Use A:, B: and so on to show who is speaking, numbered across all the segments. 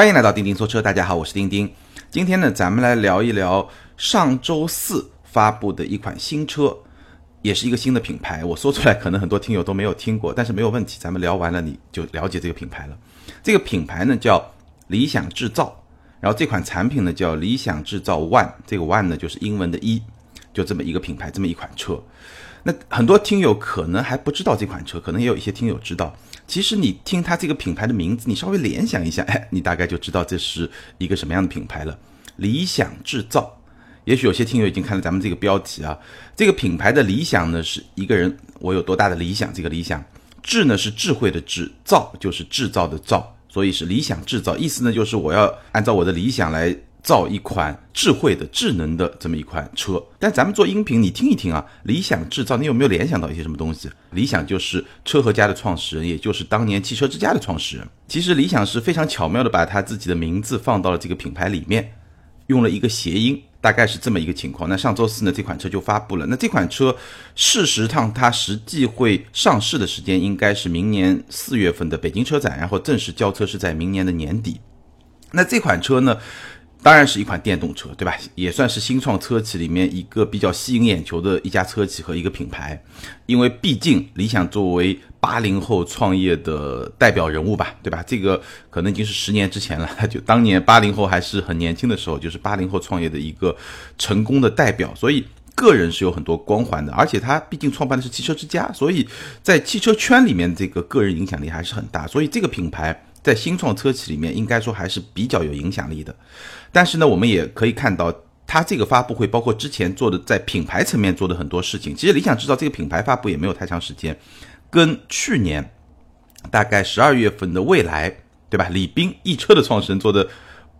A: 欢迎来到钉钉说车，大家好，我是钉钉。今天呢，咱们来聊一聊上周四发布的一款新车，也是一个新的品牌。我说出来，可能很多听友都没有听过，但是没有问题，咱们聊完了你就了解这个品牌了。这个品牌呢叫理想制造，然后这款产品呢叫理想制造 One，这个 One 呢就是英文的一，就这么一个品牌，这么一款车。那很多听友可能还不知道这款车，可能也有一些听友知道。其实你听它这个品牌的名字，你稍微联想一下，哎，你大概就知道这是一个什么样的品牌了。理想制造，也许有些听友已经看了咱们这个标题啊。这个品牌的理想呢，是一个人我有多大的理想？这个理想，智呢是智慧的智，造就是制造的造，所以是理想制造。意思呢就是我要按照我的理想来。造一款智慧的、智能的这么一款车，但咱们做音频，你听一听啊，理想制造，你有没有联想到一些什么东西？理想就是车和家的创始人，也就是当年汽车之家的创始人。其实理想是非常巧妙的把他自己的名字放到了这个品牌里面，用了一个谐音，大概是这么一个情况。那上周四呢，这款车就发布了。那这款车事实上它实际会上市的时间应该是明年四月份的北京车展，然后正式交车是在明年的年底。那这款车呢？当然是一款电动车，对吧？也算是新创车企里面一个比较吸引眼球的一家车企和一个品牌，因为毕竟理想作为八零后创业的代表人物吧，对吧？这个可能已经是十年之前了，就当年八零后还是很年轻的时候，就是八零后创业的一个成功的代表，所以个人是有很多光环的。而且他毕竟创办的是汽车之家，所以在汽车圈里面这个个人影响力还是很大，所以这个品牌。在新创车企里面，应该说还是比较有影响力的。但是呢，我们也可以看到，它这个发布会，包括之前做的在品牌层面做的很多事情。其实理想制造这个品牌发布也没有太长时间，跟去年大概十二月份的蔚来，对吧？李斌易车的创始人做的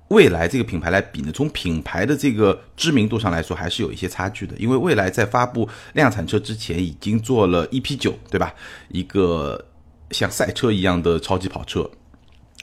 A: 蔚来这个品牌来比呢，从品牌的这个知名度上来说，还是有一些差距的。因为蔚来在发布量产车之前，已经做了 EP 九，对吧？一个像赛车一样的超级跑车。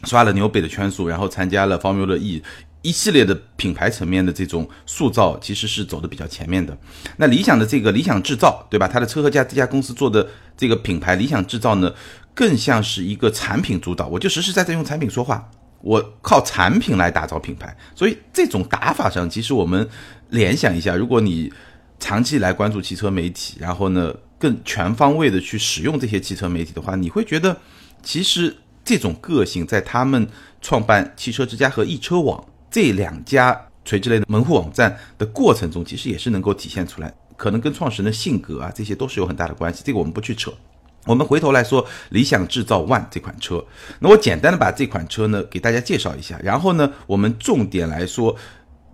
A: 刷了纽北的圈速，然后参加了 Formula E，一系列的品牌层面的这种塑造，其实是走的比较前面的。那理想的这个理想制造，对吧？它的车和家这家公司做的这个品牌理想制造呢，更像是一个产品主导，我就实实在在用产品说话，我靠产品来打造品牌。所以这种打法上，其实我们联想一下，如果你长期来关注汽车媒体，然后呢更全方位的去使用这些汽车媒体的话，你会觉得其实。这种个性在他们创办汽车之家和易车网这两家垂直类的门户网站的过程中，其实也是能够体现出来。可能跟创始人的性格啊，这些都是有很大的关系。这个我们不去扯。我们回头来说，理想制造 ONE 这款车。那我简单的把这款车呢给大家介绍一下，然后呢，我们重点来说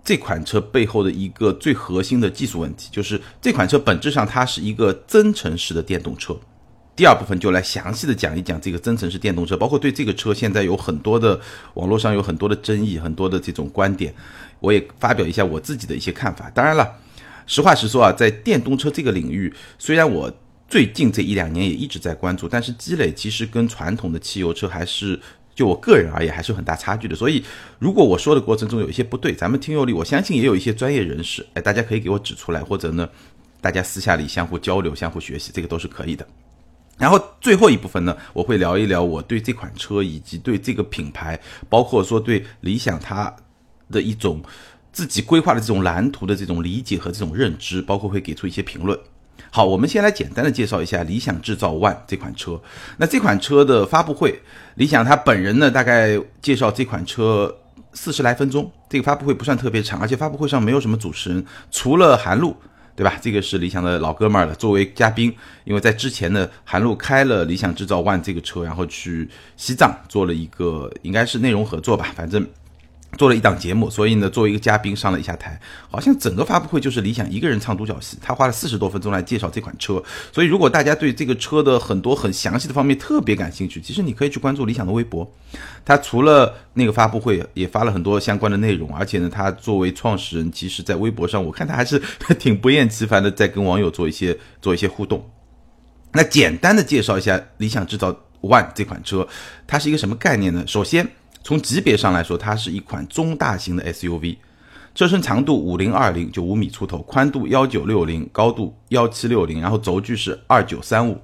A: 这款车背后的一个最核心的技术问题，就是这款车本质上它是一个增程式的电动车。第二部分就来详细的讲一讲这个增程式电动车，包括对这个车现在有很多的网络上有很多的争议，很多的这种观点，我也发表一下我自己的一些看法。当然了，实话实说啊，在电动车这个领域，虽然我最近这一两年也一直在关注，但是积累其实跟传统的汽油车还是就我个人而言还是有很大差距的。所以如果我说的过程中有一些不对，咱们听友里我相信也有一些专业人士，哎，大家可以给我指出来，或者呢，大家私下里相互交流、相互学习，这个都是可以的。然后最后一部分呢，我会聊一聊我对这款车以及对这个品牌，包括说对理想它的一种自己规划的这种蓝图的这种理解和这种认知，包括会给出一些评论。好，我们先来简单的介绍一下理想制造 ONE 这款车。那这款车的发布会，理想他本人呢大概介绍这款车四十来分钟，这个发布会不算特别长，而且发布会上没有什么主持人，除了韩露。对吧？这个是理想的老哥们儿了，作为嘉宾，因为在之前呢，韩露开了理想制造 ONE 这个车，然后去西藏做了一个，应该是内容合作吧，反正。做了一档节目，所以呢，作为一个嘉宾上了一下台，好像整个发布会就是理想一个人唱独角戏。他花了四十多分钟来介绍这款车，所以如果大家对这个车的很多很详细的方面特别感兴趣，其实你可以去关注理想的微博。他除了那个发布会，也发了很多相关的内容，而且呢，他作为创始人，其实在微博上，我看他还是挺不厌其烦的在跟网友做一些做一些互动。那简单的介绍一下理想制造 ONE 这款车，它是一个什么概念呢？首先。从级别上来说，它是一款中大型的 SUV，车身长度五零二零，就五米出头，宽度幺九六零，高度幺七六零，然后轴距是二九三五，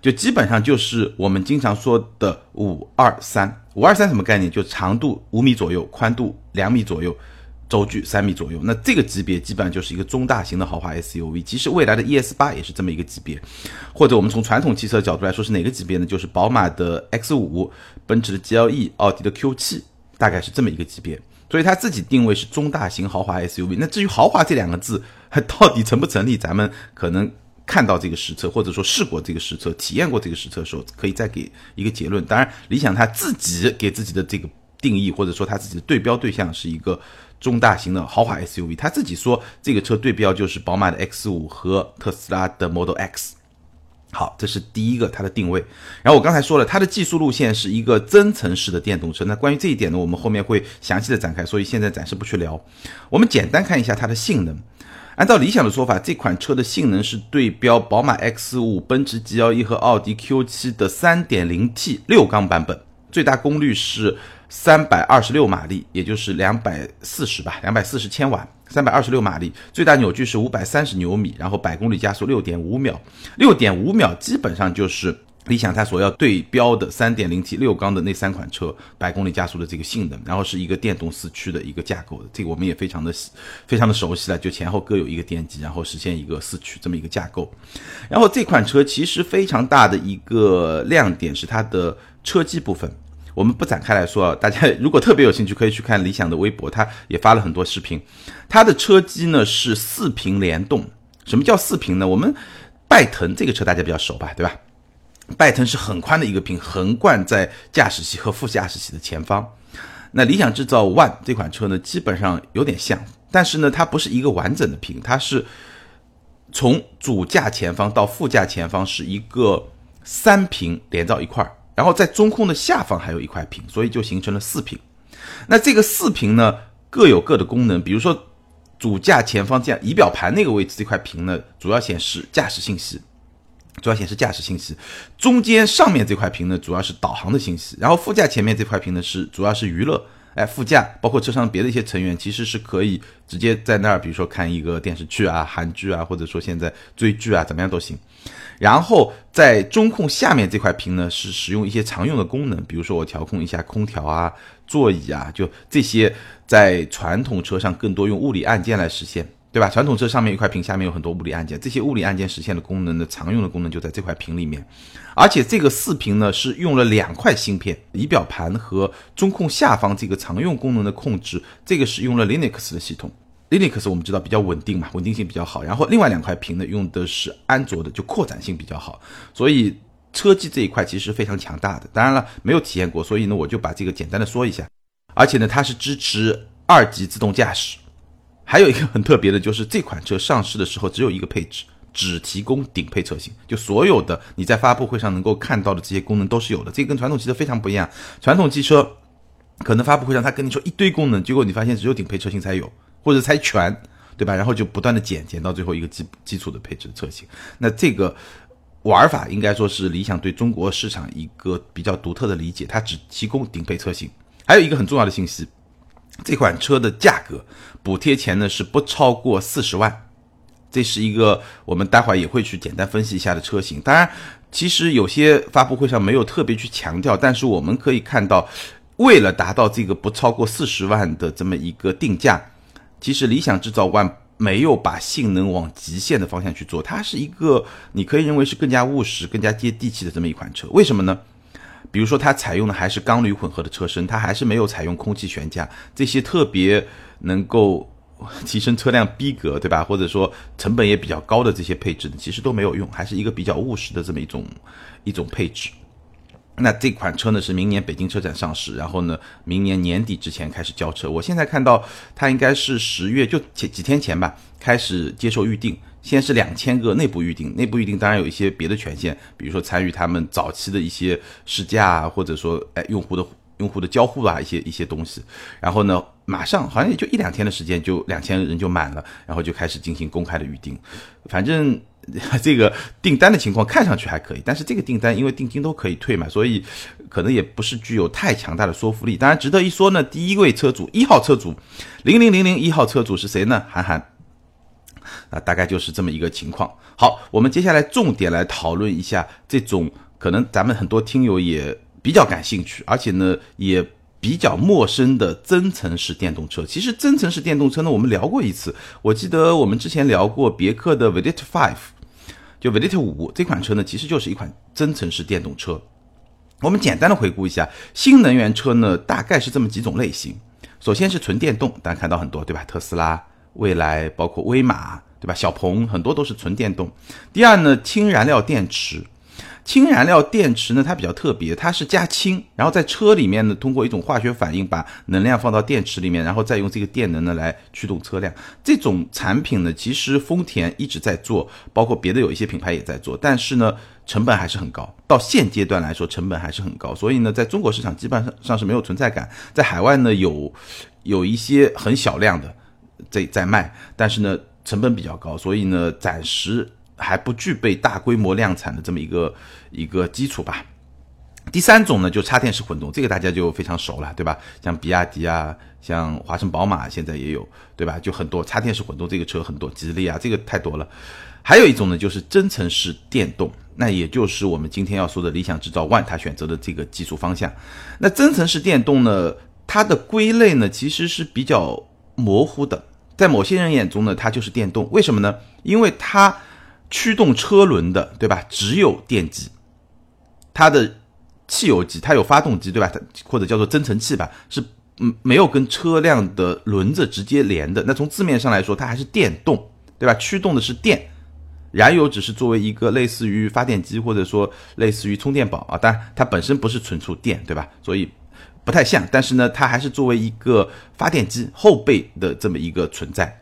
A: 就基本上就是我们经常说的五二三。五二三什么概念？就长度五米左右，宽度两米左右。轴距三米左右，那这个级别基本上就是一个中大型的豪华 SUV。其实未来的 ES 八也是这么一个级别，或者我们从传统汽车角度来说是哪个级别呢？就是宝马的 X 五、奔驰的 GLE、奥迪的 Q 七，大概是这么一个级别。所以它自己定位是中大型豪华 SUV。那至于豪华这两个字到底成不成立，咱们可能看到这个实车，或者说试过这个实车、体验过这个实车的时候，可以再给一个结论。当然，理想它自己给自己的这个定义，或者说它自己的对标对象是一个。中大型的豪华 SUV，他自己说这个车对标就是宝马的 X 五和特斯拉的 Model X。好，这是第一个它的定位。然后我刚才说了，它的技术路线是一个增程式的电动车。那关于这一点呢，我们后面会详细的展开，所以现在暂时不去聊。我们简单看一下它的性能。按照理想的说法，这款车的性能是对标宝马 X 五、奔驰 GLE 和奥迪 Q 七的 3.0T 六缸版本，最大功率是。三百二十六马力，也就是两百四十吧，两百四十千瓦，三百二十六马力，最大扭矩是五百三十牛米，然后百公里加速六点五秒，六点五秒基本上就是理想它所要对标的三点零 T 六缸的那三款车百公里加速的这个性能，然后是一个电动四驱的一个架构的，这个我们也非常的非常的熟悉了，就前后各有一个电机，然后实现一个四驱这么一个架构，然后这款车其实非常大的一个亮点是它的车机部分。我们不展开来说，大家如果特别有兴趣，可以去看理想的微博，他也发了很多视频。它的车机呢是四屏联动。什么叫四屏呢？我们拜腾这个车大家比较熟吧，对吧？拜腾是很宽的一个屏，横贯在驾驶席和副驾驶席的前方。那理想制造 ONE 这款车呢，基本上有点像，但是呢，它不是一个完整的屏，它是从主驾前方到副驾前方是一个三屏连到一块儿。然后在中控的下方还有一块屏，所以就形成了四屏。那这个四屏呢，各有各的功能。比如说，主驾前方这样仪表盘那个位置这块屏呢，主要显示驾驶信息，主要显示驾驶信息。中间上面这块屏呢，主要是导航的信息。然后副驾前面这块屏呢，是主要是娱乐。哎，副驾包括车上别的一些成员，其实是可以直接在那儿，比如说看一个电视剧啊、韩剧啊，或者说现在追剧啊，怎么样都行。然后在中控下面这块屏呢，是使用一些常用的功能，比如说我调控一下空调啊、座椅啊，就这些在传统车上更多用物理按键来实现。对吧？传统车上面一块屏，下面有很多物理按键，这些物理按键实现的功能的常用的功能就在这块屏里面。而且这个四屏呢是用了两块芯片，仪表盘和中控下方这个常用功能的控制，这个是用了 Linux 的系统。Linux 我们知道比较稳定嘛，稳定性比较好。然后另外两块屏呢用的是安卓的，就扩展性比较好。所以车机这一块其实非常强大的。当然了，没有体验过，所以呢我就把这个简单的说一下。而且呢它是支持二级自动驾驶。还有一个很特别的，就是这款车上市的时候只有一个配置，只提供顶配车型，就所有的你在发布会上能够看到的这些功能都是有的。这跟传统汽车非常不一样，传统汽车可能发布会上他跟你说一堆功能，结果你发现只有顶配车型才有，或者才全，对吧？然后就不断的减减到最后一个基基础的配置车型。那这个玩法应该说是理想对中国市场一个比较独特的理解，它只提供顶配车型。还有一个很重要的信息。这款车的价格补贴前呢是不超过四十万，这是一个我们待会儿也会去简单分析一下的车型。当然，其实有些发布会上没有特别去强调，但是我们可以看到，为了达到这个不超过四十万的这么一个定价，其实理想制造 ONE 没有把性能往极限的方向去做，它是一个你可以认为是更加务实、更加接地气的这么一款车。为什么呢？比如说，它采用的还是钢铝混合的车身，它还是没有采用空气悬架这些特别能够提升车辆逼格，对吧？或者说成本也比较高的这些配置呢，其实都没有用，还是一个比较务实的这么一种一种配置。那这款车呢是明年北京车展上市，然后呢明年年底之前开始交车。我现在看到它应该是十月就几几天前吧开始接受预定。先是两千个内部预定，内部预定当然有一些别的权限，比如说参与他们早期的一些试驾，或者说哎用户的用户的交互啊，一些一些东西。然后呢，马上好像也就一两天的时间，就两千人就满了，然后就开始进行公开的预定。反正 这个订单的情况看上去还可以，但是这个订单因为定金都可以退嘛，所以可能也不是具有太强大的说服力。当然值得一说呢，第一位车主一号车主零零零零一号车主是谁呢？韩寒。大概就是这么一个情况。好，我们接下来重点来讨论一下这种可能咱们很多听友也比较感兴趣，而且呢也比较陌生的增程式电动车。其实增程式电动车呢，我们聊过一次，我记得我们之前聊过别克的 v e l i t Five，就 v e l i t 五这款车呢，其实就是一款增程式电动车。我们简单的回顾一下，新能源车呢大概是这么几种类型。首先是纯电动，大家看到很多对吧？特斯拉。蔚来包括威马，对吧？小鹏很多都是纯电动。第二呢，氢燃料电池，氢燃料电池呢，它比较特别，它是加氢，然后在车里面呢，通过一种化学反应，把能量放到电池里面，然后再用这个电能呢来驱动车辆。这种产品呢，其实丰田一直在做，包括别的有一些品牌也在做，但是呢，成本还是很高。到现阶段来说，成本还是很高，所以呢，在中国市场基本上上是没有存在感。在海外呢，有有一些很小量的。在在卖，但是呢，成本比较高，所以呢，暂时还不具备大规模量产的这么一个一个基础吧。第三种呢，就插电式混动，这个大家就非常熟了，对吧？像比亚迪啊，像华晨宝马现在也有，对吧？就很多插电式混动这个车很多，吉利啊，这个太多了。还有一种呢，就是增程式电动，那也就是我们今天要说的理想制造 ONE 它选择的这个技术方向。那增程式电动呢，它的归类呢，其实是比较。模糊的，在某些人眼中呢，它就是电动。为什么呢？因为它驱动车轮的，对吧？只有电机，它的汽油机它有发动机，对吧？它或者叫做增程器吧，是嗯没有跟车辆的轮子直接连的。那从字面上来说，它还是电动，对吧？驱动的是电，燃油只是作为一个类似于发电机或者说类似于充电宝啊，当然它本身不是存储电，对吧？所以。不太像，但是呢，它还是作为一个发电机后备的这么一个存在，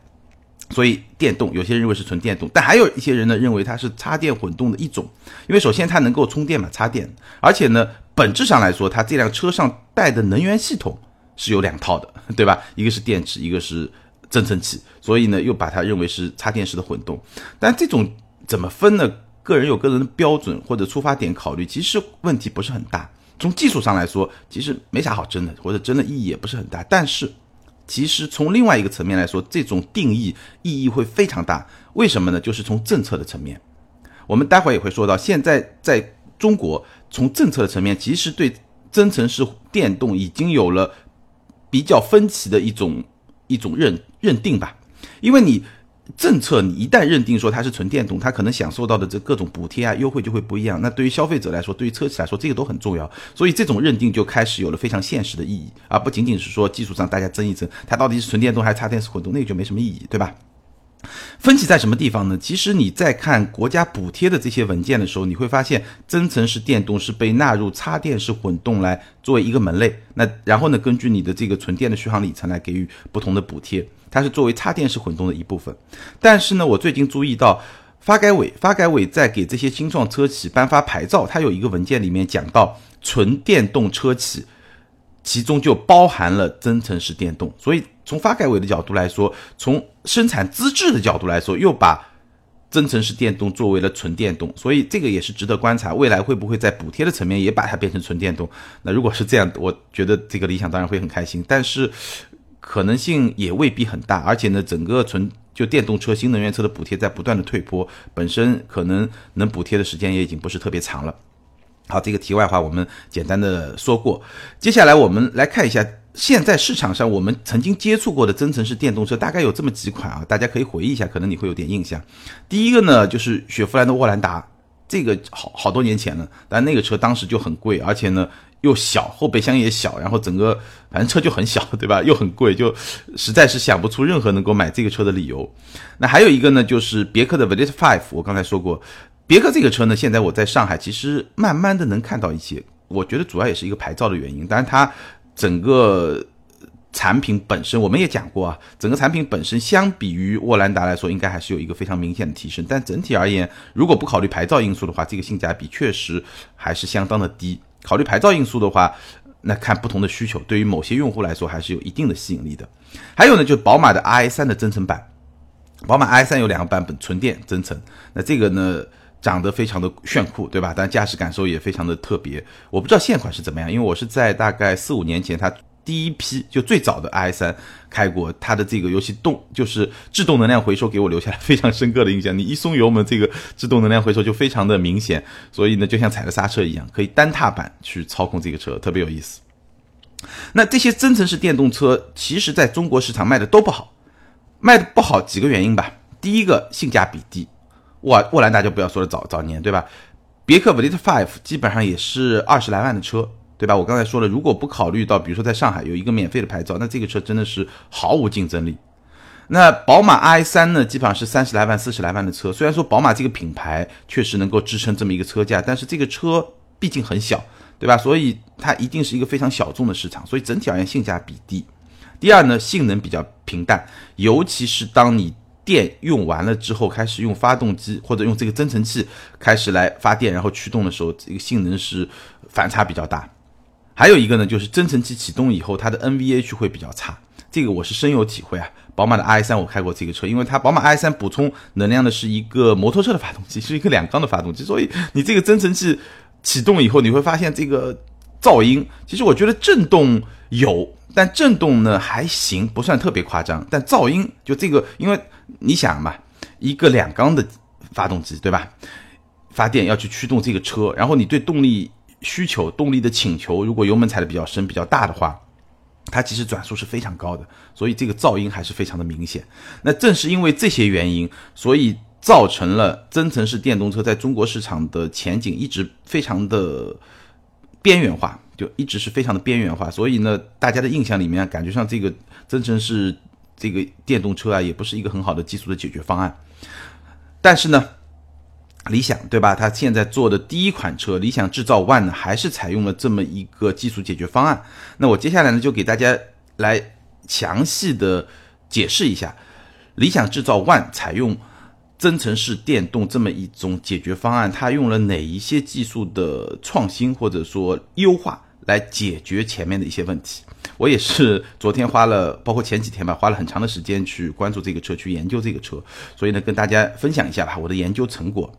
A: 所以电动有些人认为是纯电动，但还有一些人呢认为它是插电混动的一种，因为首先它能够充电嘛，插电，而且呢，本质上来说，它这辆车上带的能源系统是有两套的，对吧？一个是电池，一个是增程器，所以呢，又把它认为是插电式的混动。但这种怎么分呢？个人有个人的标准或者出发点考虑，其实问题不是很大。从技术上来说，其实没啥好争的，或者争的意义也不是很大。但是，其实从另外一个层面来说，这种定义意义会非常大。为什么呢？就是从政策的层面，我们待会儿也会说到。现在在中国，从政策的层面，其实对增程式电动已经有了比较分歧的一种一种认认定吧，因为你。政策你一旦认定说它是纯电动，它可能享受到的这各种补贴啊、优惠就会不一样。那对于消费者来说，对于车企来说，这个都很重要。所以这种认定就开始有了非常现实的意义，而不仅仅是说技术上大家争一争，它到底是纯电动还是插电式混动，那个就没什么意义，对吧？分歧在什么地方呢？其实你在看国家补贴的这些文件的时候，你会发现增程式电动是被纳入插电式混动来作为一个门类。那然后呢，根据你的这个纯电的续航里程来给予不同的补贴。它是作为插电式混动的一部分，但是呢，我最近注意到发改委发改委在给这些新创车企颁发牌照，它有一个文件里面讲到纯电动车企，其中就包含了增程式电动。所以从发改委的角度来说，从生产资质的角度来说，又把增程式电动作为了纯电动。所以这个也是值得观察，未来会不会在补贴的层面也把它变成纯电动？那如果是这样，我觉得这个理想当然会很开心，但是。可能性也未必很大，而且呢，整个纯就电动车、新能源车的补贴在不断的退坡，本身可能能补贴的时间也已经不是特别长了。好，这个题外话我们简单的说过，接下来我们来看一下现在市场上我们曾经接触过的增程式电动车，大概有这么几款啊，大家可以回忆一下，可能你会有点印象。第一个呢，就是雪佛兰的沃兰达，这个好好多年前了，但那个车当时就很贵，而且呢。又小，后备箱也小，然后整个反正车就很小，对吧？又很贵，就实在是想不出任何能够买这个车的理由。那还有一个呢，就是别克的 v e l i t Five，我刚才说过，别克这个车呢，现在我在上海其实慢慢的能看到一些，我觉得主要也是一个牌照的原因，当然它整个产品本身我们也讲过啊，整个产品本身相比于沃兰达来说，应该还是有一个非常明显的提升，但整体而言，如果不考虑牌照因素的话，这个性价比确实还是相当的低。考虑牌照因素的话，那看不同的需求，对于某些用户来说还是有一定的吸引力的。还有呢，就是宝马的 i 三的增程版，宝马 i 三有两个版本，纯电增程，那这个呢长得非常的炫酷，对吧？但驾驶感受也非常的特别。我不知道现款是怎么样，因为我是在大概四五年前它。第一批就最早的 i 三开过，它的这个尤其动就是制动能量回收，给我留下了非常深刻的印象。你一松油门，这个制动能量回收就非常的明显，所以呢，就像踩了刹车一样，可以单踏板去操控这个车，特别有意思。那这些增程式电动车，其实在中国市场卖的都不好，卖的不好几个原因吧。第一个性价比低，沃沃兰达就不要说了，早早年对吧？别克 Velite Five 基本上也是二十来万的车。对吧？我刚才说了，如果不考虑到，比如说在上海有一个免费的牌照，那这个车真的是毫无竞争力。那宝马 i 三呢，基本上是三十来万、四十来万的车。虽然说宝马这个品牌确实能够支撑这么一个车价，但是这个车毕竟很小，对吧？所以它一定是一个非常小众的市场。所以整体而言性价比低。第二呢，性能比较平淡，尤其是当你电用完了之后，开始用发动机或者用这个增程器开始来发电，然后驱动的时候，这个性能是反差比较大。还有一个呢，就是增程器启动以后，它的 NVH 会比较差，这个我是深有体会啊。宝马的 i3 我开过这个车，因为它宝马 i3 补充能量的是一个摩托车的发动机，是一个两缸的发动机，所以你这个增程器启动以后，你会发现这个噪音，其实我觉得震动有，但震动呢还行，不算特别夸张，但噪音就这个，因为你想嘛，一个两缸的发动机对吧，发电要去驱动这个车，然后你对动力。需求动力的请求，如果油门踩的比较深、比较大的话，它其实转速是非常高的，所以这个噪音还是非常的明显。那正是因为这些原因，所以造成了增程式电动车在中国市场的前景一直非常的边缘化，就一直是非常的边缘化。所以呢，大家的印象里面感觉上这个增程式这个电动车啊，也不是一个很好的技术的解决方案。但是呢。理想对吧？它现在做的第一款车理想制造 ONE 呢，还是采用了这么一个技术解决方案。那我接下来呢，就给大家来详细的解释一下，理想制造 ONE 采用增程式电动这么一种解决方案，它用了哪一些技术的创新或者说优化来解决前面的一些问题。我也是昨天花了，包括前几天吧，花了很长的时间去关注这个车，去研究这个车，所以呢，跟大家分享一下吧，我的研究成果。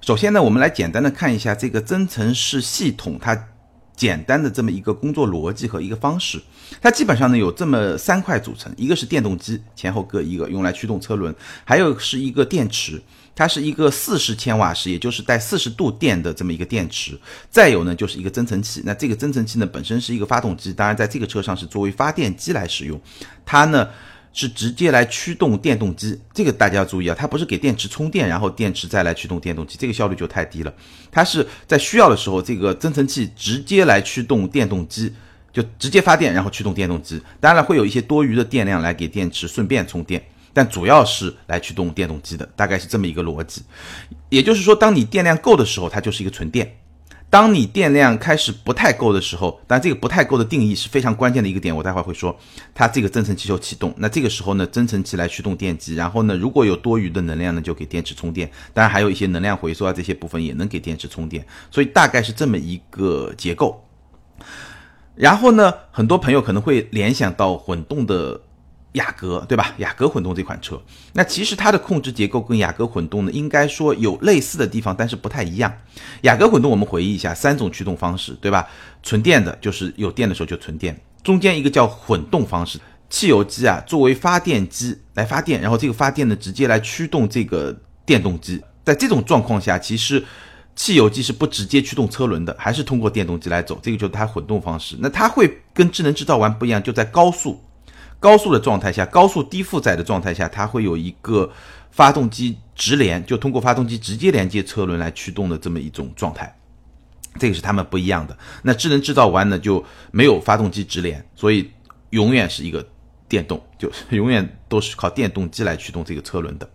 A: 首先呢，我们来简单的看一下这个增程式系统它简单的这么一个工作逻辑和一个方式。它基本上呢有这么三块组成，一个是电动机，前后各一个，用来驱动车轮；还有是一个电池，它是一个四十千瓦时，也就是带四十度电的这么一个电池；再有呢就是一个增程器。那这个增程器呢本身是一个发动机，当然在这个车上是作为发电机来使用，它呢。是直接来驱动电动机，这个大家要注意啊，它不是给电池充电，然后电池再来驱动电动机，这个效率就太低了。它是在需要的时候，这个增程器直接来驱动电动机，就直接发电，然后驱动电动机。当然，会有一些多余的电量来给电池顺便充电，但主要是来驱动电动机的，大概是这么一个逻辑。也就是说，当你电量够的时候，它就是一个纯电。当你电量开始不太够的时候，但这个不太够的定义是非常关键的一个点，我待会儿会说，它这个增程器就启动，那这个时候呢，增程器来驱动电机，然后呢，如果有多余的能量呢，就给电池充电，当然还有一些能量回收啊，这些部分也能给电池充电，所以大概是这么一个结构。然后呢，很多朋友可能会联想到混动的。雅阁对吧？雅阁混动这款车，那其实它的控制结构跟雅阁混动呢，应该说有类似的地方，但是不太一样。雅阁混动我们回忆一下，三种驱动方式，对吧？纯电的，就是有电的时候就纯电；中间一个叫混动方式，汽油机啊作为发电机来发电，然后这个发电呢直接来驱动这个电动机。在这种状况下，其实汽油机是不直接驱动车轮的，还是通过电动机来走，这个就是它混动方式。那它会跟智能制造完不一样，就在高速。高速的状态下，高速低负载的状态下，它会有一个发动机直连，就通过发动机直接连接车轮来驱动的这么一种状态，这个是他们不一样的。那智能制造完呢，就没有发动机直连，所以永远是一个电动，就永远都是靠电动机来驱动这个车轮的。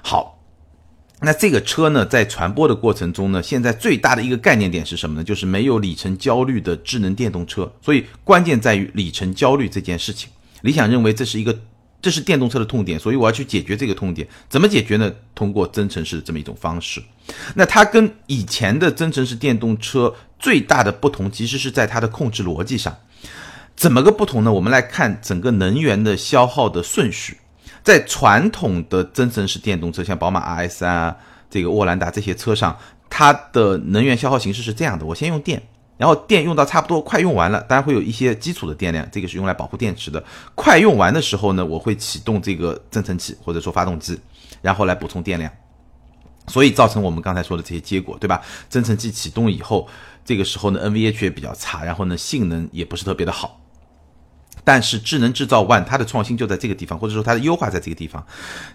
A: 好，那这个车呢，在传播的过程中呢，现在最大的一个概念点是什么呢？就是没有里程焦虑的智能电动车，所以关键在于里程焦虑这件事情。理想认为这是一个，这是电动车的痛点，所以我要去解决这个痛点。怎么解决呢？通过增程式这么一种方式。那它跟以前的增程式电动车最大的不同其实是在它的控制逻辑上。怎么个不同呢？我们来看整个能源的消耗的顺序。在传统的增程式电动车，像宝马 RS 啊，这个沃兰达这些车上，它的能源消耗形式是这样的：我先用电，然后电用到差不多快用完了，当然会有一些基础的电量，这个是用来保护电池的。快用完的时候呢，我会启动这个增程器或者说发动机，然后来补充电量。所以造成我们刚才说的这些结果，对吧？增程器启动以后，这个时候呢，NVH 也比较差，然后呢，性能也不是特别的好。但是智能制造 One 它的创新就在这个地方，或者说它的优化在这个地方。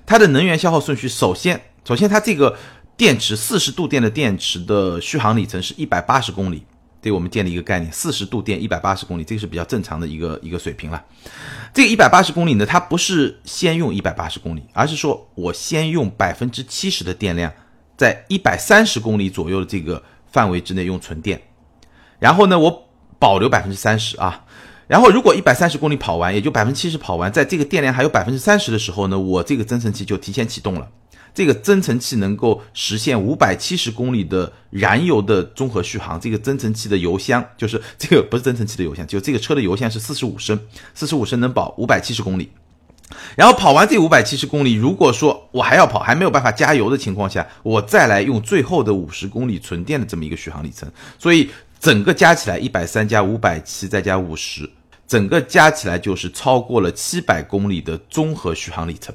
A: 它的能源消耗顺序，首先，首先它这个电池四十度电的电池的续航里程是一百八十公里，对我们建立一个概念，四十度电一百八十公里，这个是比较正常的一个一个水平了。这个一百八十公里呢，它不是先用一百八十公里，而是说我先用百分之七十的电量，在一百三十公里左右的这个范围之内用纯电，然后呢，我保留百分之三十啊。然后，如果一百三十公里跑完，也就百分之七十跑完，在这个电量还有百分之三十的时候呢，我这个增程器就提前启动了。这个增程器能够实现五百七十公里的燃油的综合续航。这个增程器的油箱就是这个不是增程器的油箱，就这个车的油箱是四十五升，四十五升能保五百七十公里。然后跑完这五百七十公里，如果说我还要跑，还没有办法加油的情况下，我再来用最后的五十公里纯电的这么一个续航里程。所以。整个加起来一百三加五百七再加五十，整个加起来就是超过了七百公里的综合续航里程。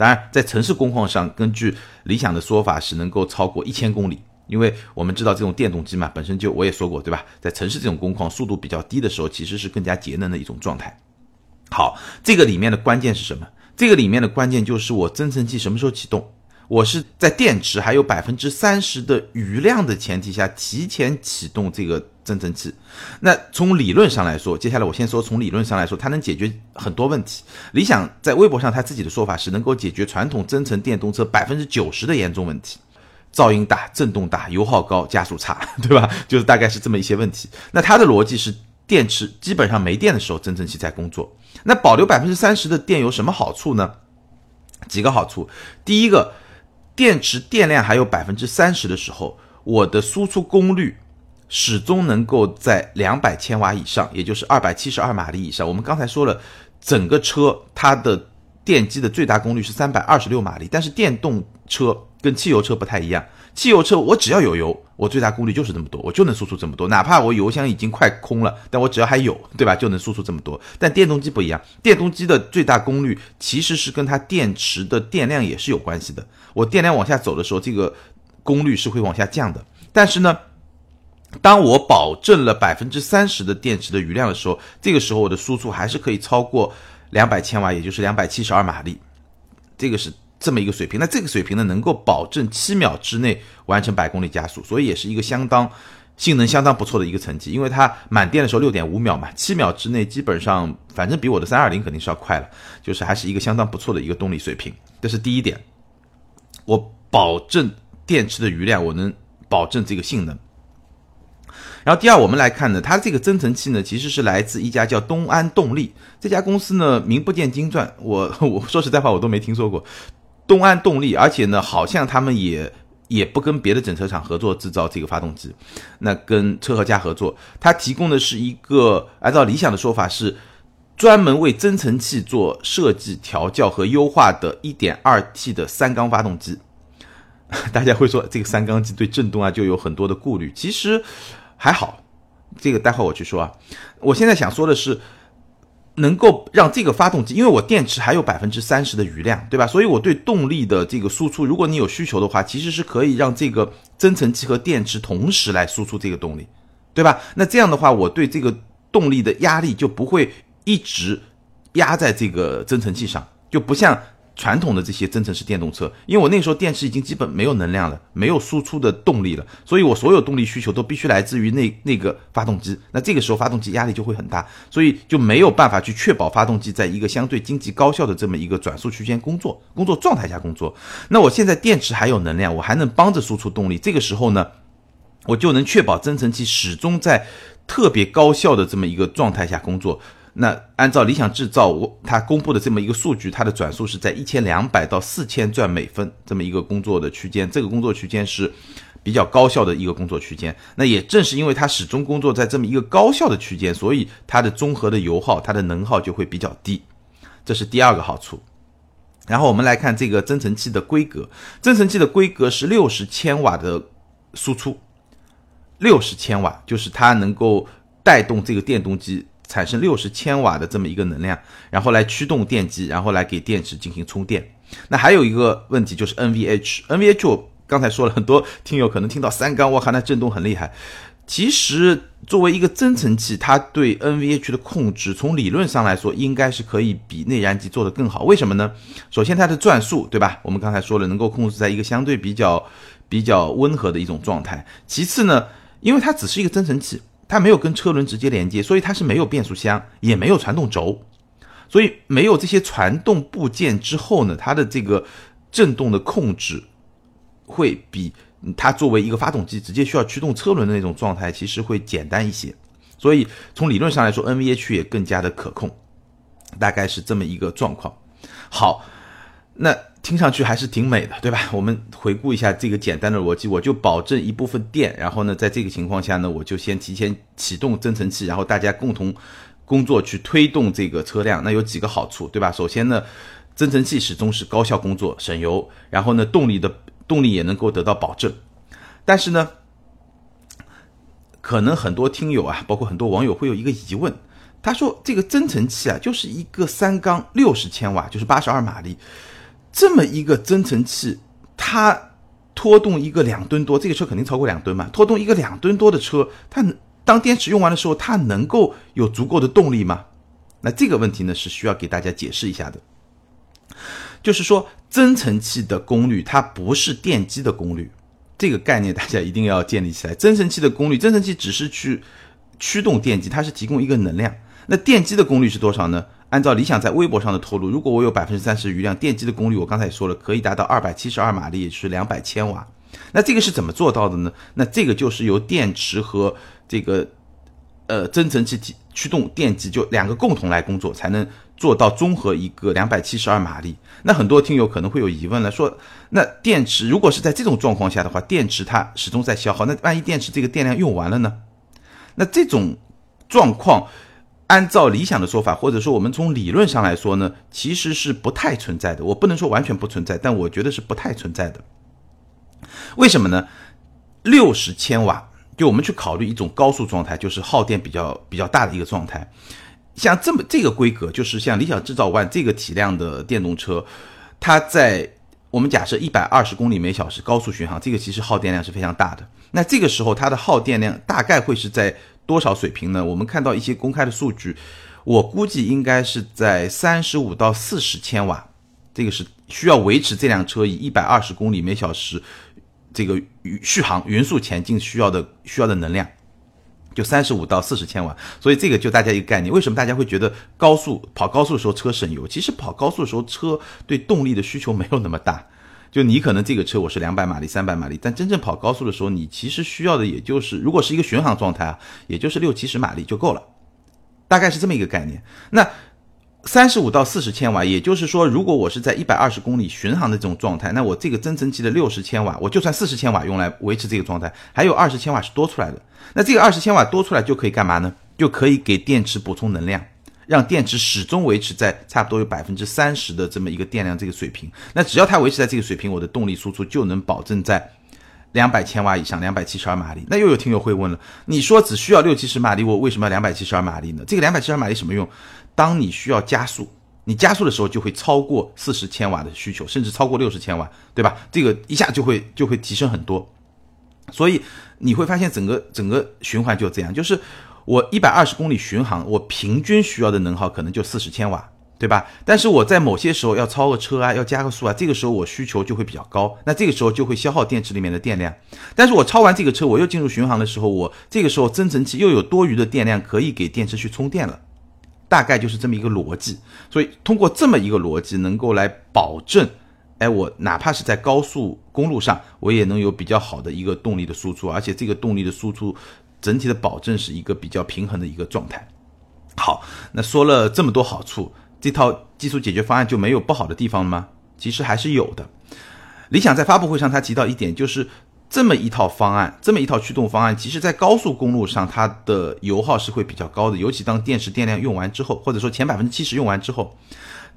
A: 当然，在城市工况上，根据理想的说法是能够超过一千公里，因为我们知道这种电动机嘛，本身就我也说过，对吧？在城市这种工况速度比较低的时候，其实是更加节能的一种状态。好，这个里面的关键是什么？这个里面的关键就是我增程器什么时候启动？我是在电池还有百分之三十的余量的前提下，提前启动这个增程器。那从理论上来说，接下来我先说从理论上来说，它能解决很多问题。理想在微博上他自己的说法是能够解决传统增程电动车百分之九十的严重问题：噪音大、震动大、油耗高、加速差，对吧？就是大概是这么一些问题。那它的逻辑是，电池基本上没电的时候，增程器在工作。那保留百分之三十的电有什么好处呢？几个好处，第一个。电池电量还有百分之三十的时候，我的输出功率始终能够在两百千瓦以上，也就是二百七十二马力以上。我们刚才说了，整个车它的电机的最大功率是三百二十六马力，但是电动车跟汽油车不太一样。汽油车我只要有油，我最大功率就是这么多，我就能输出这么多，哪怕我油箱已经快空了，但我只要还有，对吧，就能输出这么多。但电动机不一样，电动机的最大功率其实是跟它电池的电量也是有关系的。我电量往下走的时候，这个功率是会往下降的。但是呢，当我保证了百分之三十的电池的余量的时候，这个时候我的输出还是可以超过两百千瓦，也就是两百七十二马力，这个是。这么一个水平，那这个水平呢，能够保证七秒之内完成百公里加速，所以也是一个相当性能相当不错的一个成绩。因为它满电的时候六点五秒嘛，七秒之内基本上反正比我的三二零肯定是要快了，就是还是一个相当不错的一个动力水平。这是第一点，我保证电池的余量，我能保证这个性能。然后第二，我们来看呢，它这个增程器呢，其实是来自一家叫东安动力这家公司呢，名不见经传，我我说实在话，我都没听说过。东安动力，而且呢，好像他们也也不跟别的整车厂合作制造这个发动机，那跟车和家合作，它提供的是一个按照理想的说法是专门为增程器做设计、调教和优化的 1.2T 的三缸发动机。大家会说这个三缸机对震动啊就有很多的顾虑，其实还好，这个待会我去说啊。我现在想说的是。能够让这个发动机，因为我电池还有百分之三十的余量，对吧？所以我对动力的这个输出，如果你有需求的话，其实是可以让这个增程器和电池同时来输出这个动力，对吧？那这样的话，我对这个动力的压力就不会一直压在这个增程器上，就不像。传统的这些增程式电动车，因为我那时候电池已经基本没有能量了，没有输出的动力了，所以我所有动力需求都必须来自于那那个发动机。那这个时候发动机压力就会很大，所以就没有办法去确保发动机在一个相对经济高效的这么一个转速区间工作、工作状态下工作。那我现在电池还有能量，我还能帮着输出动力，这个时候呢，我就能确保增程器始终在特别高效的这么一个状态下工作。那按照理想制造我它公布的这么一个数据，它的转速是在一千两百到四千转每分这么一个工作的区间，这个工作区间是比较高效的一个工作区间。那也正是因为它始终工作在这么一个高效的区间，所以它的综合的油耗、它的能耗就会比较低，这是第二个好处。然后我们来看这个增程器的规格，增程器的规格是六十千瓦的输出，六十千瓦就是它能够带动这个电动机产生六十千瓦的这么一个能量，然后来驱动电机，然后来给电池进行充电。那还有一个问题就是 NVH，NVH 我刚才说了很多，听友可能听到三缸，我靠，那震动很厉害。其实，作为一个增程器，它对 NVH 的控制，从理论上来说，应该是可以比内燃机做得更好。为什么呢？首先，它的转速，对吧？我们刚才说了，能够控制在一个相对比较比较温和的一种状态。其次呢，因为它只是一个增程器，它没有跟车轮直接连接，所以它是没有变速箱，也没有传动轴，所以没有这些传动部件之后呢，它的这个震动的控制会比。它作为一个发动机，直接需要驱动车轮的那种状态，其实会简单一些。所以从理论上来说，NVH 也更加的可控，大概是这么一个状况。好，那听上去还是挺美的，对吧？我们回顾一下这个简单的逻辑，我就保证一部分电，然后呢，在这个情况下呢，我就先提前启动增程器，然后大家共同工作去推动这个车辆。那有几个好处，对吧？首先呢，增程器始终是高效工作，省油，然后呢，动力的。动力也能够得到保证，但是呢，可能很多听友啊，包括很多网友会有一个疑问，他说这个增程器啊，就是一个三缸六十千瓦，就是八十二马力，这么一个增程器，它拖动一个两吨多，这个车肯定超过两吨嘛，拖动一个两吨多的车，它当电池用完的时候，它能够有足够的动力吗？那这个问题呢，是需要给大家解释一下的。就是说，增程器的功率它不是电机的功率，这个概念大家一定要建立起来。增程器的功率，增程器只是去驱动电机，它是提供一个能量。那电机的功率是多少呢？按照理想在微博上的透露，如果我有百分之三十余量，电机的功率我刚才也说了，可以达到二百七十二马力，也是两百千瓦。那这个是怎么做到的呢？那这个就是由电池和这个呃增程器驱动电机就两个共同来工作，才能做到综合一个两百七十二马力。那很多听友可能会有疑问了，说那电池如果是在这种状况下的话，电池它始终在消耗，那万一电池这个电量用完了呢？那这种状况，按照理想的说法，或者说我们从理论上来说呢，其实是不太存在的。我不能说完全不存在，但我觉得是不太存在的。为什么呢？六十千瓦，就我们去考虑一种高速状态，就是耗电比较比较大的一个状态。像这么这个规格，就是像理想制造 ONE 这个体量的电动车，它在我们假设一百二十公里每小时高速巡航，这个其实耗电量是非常大的。那这个时候它的耗电量大概会是在多少水平呢？我们看到一些公开的数据，我估计应该是在三十五到四十千瓦，这个是需要维持这辆车以一百二十公里每小时这个续航匀速前进需要的需要的能量。就三十五到四十千瓦，所以这个就大家一个概念。为什么大家会觉得高速跑高速的时候车省油？其实跑高速的时候车对动力的需求没有那么大。就你可能这个车我是两百马力、三百马力，但真正跑高速的时候，你其实需要的也就是，如果是一个巡航状态啊，也就是六七十马力就够了，大概是这么一个概念。那。三十五到四十千瓦，也就是说，如果我是在一百二十公里巡航的这种状态，那我这个增程器的六十千瓦，我就算四十千瓦用来维持这个状态，还有二十千瓦是多出来的。那这个二十千瓦多出来就可以干嘛呢？就可以给电池补充能量，让电池始终维持在差不多有百分之三十的这么一个电量这个水平。那只要它维持在这个水平，我的动力输出就能保证在两百千瓦以上，两百七十二马力。那又有听友会问了，你说只需要六七十马力，我为什么要两百七十二马力呢？这个两百七十二马力什么用？当你需要加速，你加速的时候就会超过四十千瓦的需求，甚至超过六十千瓦，对吧？这个一下就会就会提升很多，所以你会发现整个整个循环就这样，就是我一百二十公里巡航，我平均需要的能耗可能就四十千瓦，对吧？但是我在某些时候要超个车啊，要加个速啊，这个时候我需求就会比较高，那这个时候就会消耗电池里面的电量。但是我超完这个车，我又进入巡航的时候，我这个时候增程器又有多余的电量可以给电池去充电了。大概就是这么一个逻辑，所以通过这么一个逻辑，能够来保证，哎，我哪怕是在高速公路上，我也能有比较好的一个动力的输出，而且这个动力的输出整体的保证是一个比较平衡的一个状态。好，那说了这么多好处，这套技术解决方案就没有不好的地方吗？其实还是有的。理想在发布会上他提到一点，就是这么一套方案，这么一套驱动方案，其实在高速公路上，它的油耗是会比较高的，尤其当电池电量用完之后，或者说前百分之七十用完之后，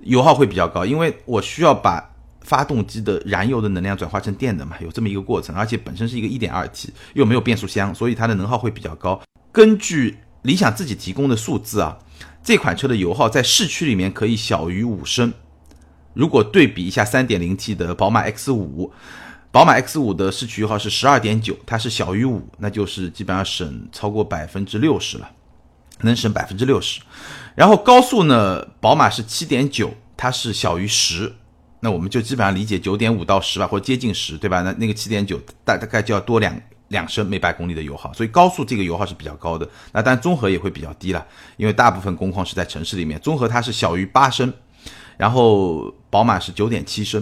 A: 油耗会比较高，因为我需要把发动机的燃油的能量转化成电的嘛，有这么一个过程，而且本身是一个一点二 T，又没有变速箱，所以它的能耗会比较高。根据理想自己提供的数字啊，这款车的油耗在市区里面可以小于五升，如果对比一下三点零 T 的宝马 X 五。宝马 X 五的市区油耗是十二点九，它是小于五，那就是基本上省超过百分之六十了，能省百分之六十。然后高速呢，宝马是七点九，它是小于十，那我们就基本上理解九点五到十吧，或者接近十，对吧？那那个七点九大大概就要多两两升每百公里的油耗，所以高速这个油耗是比较高的。那但综合也会比较低了，因为大部分工况是在城市里面，综合它是小于八升，然后宝马是九点七升。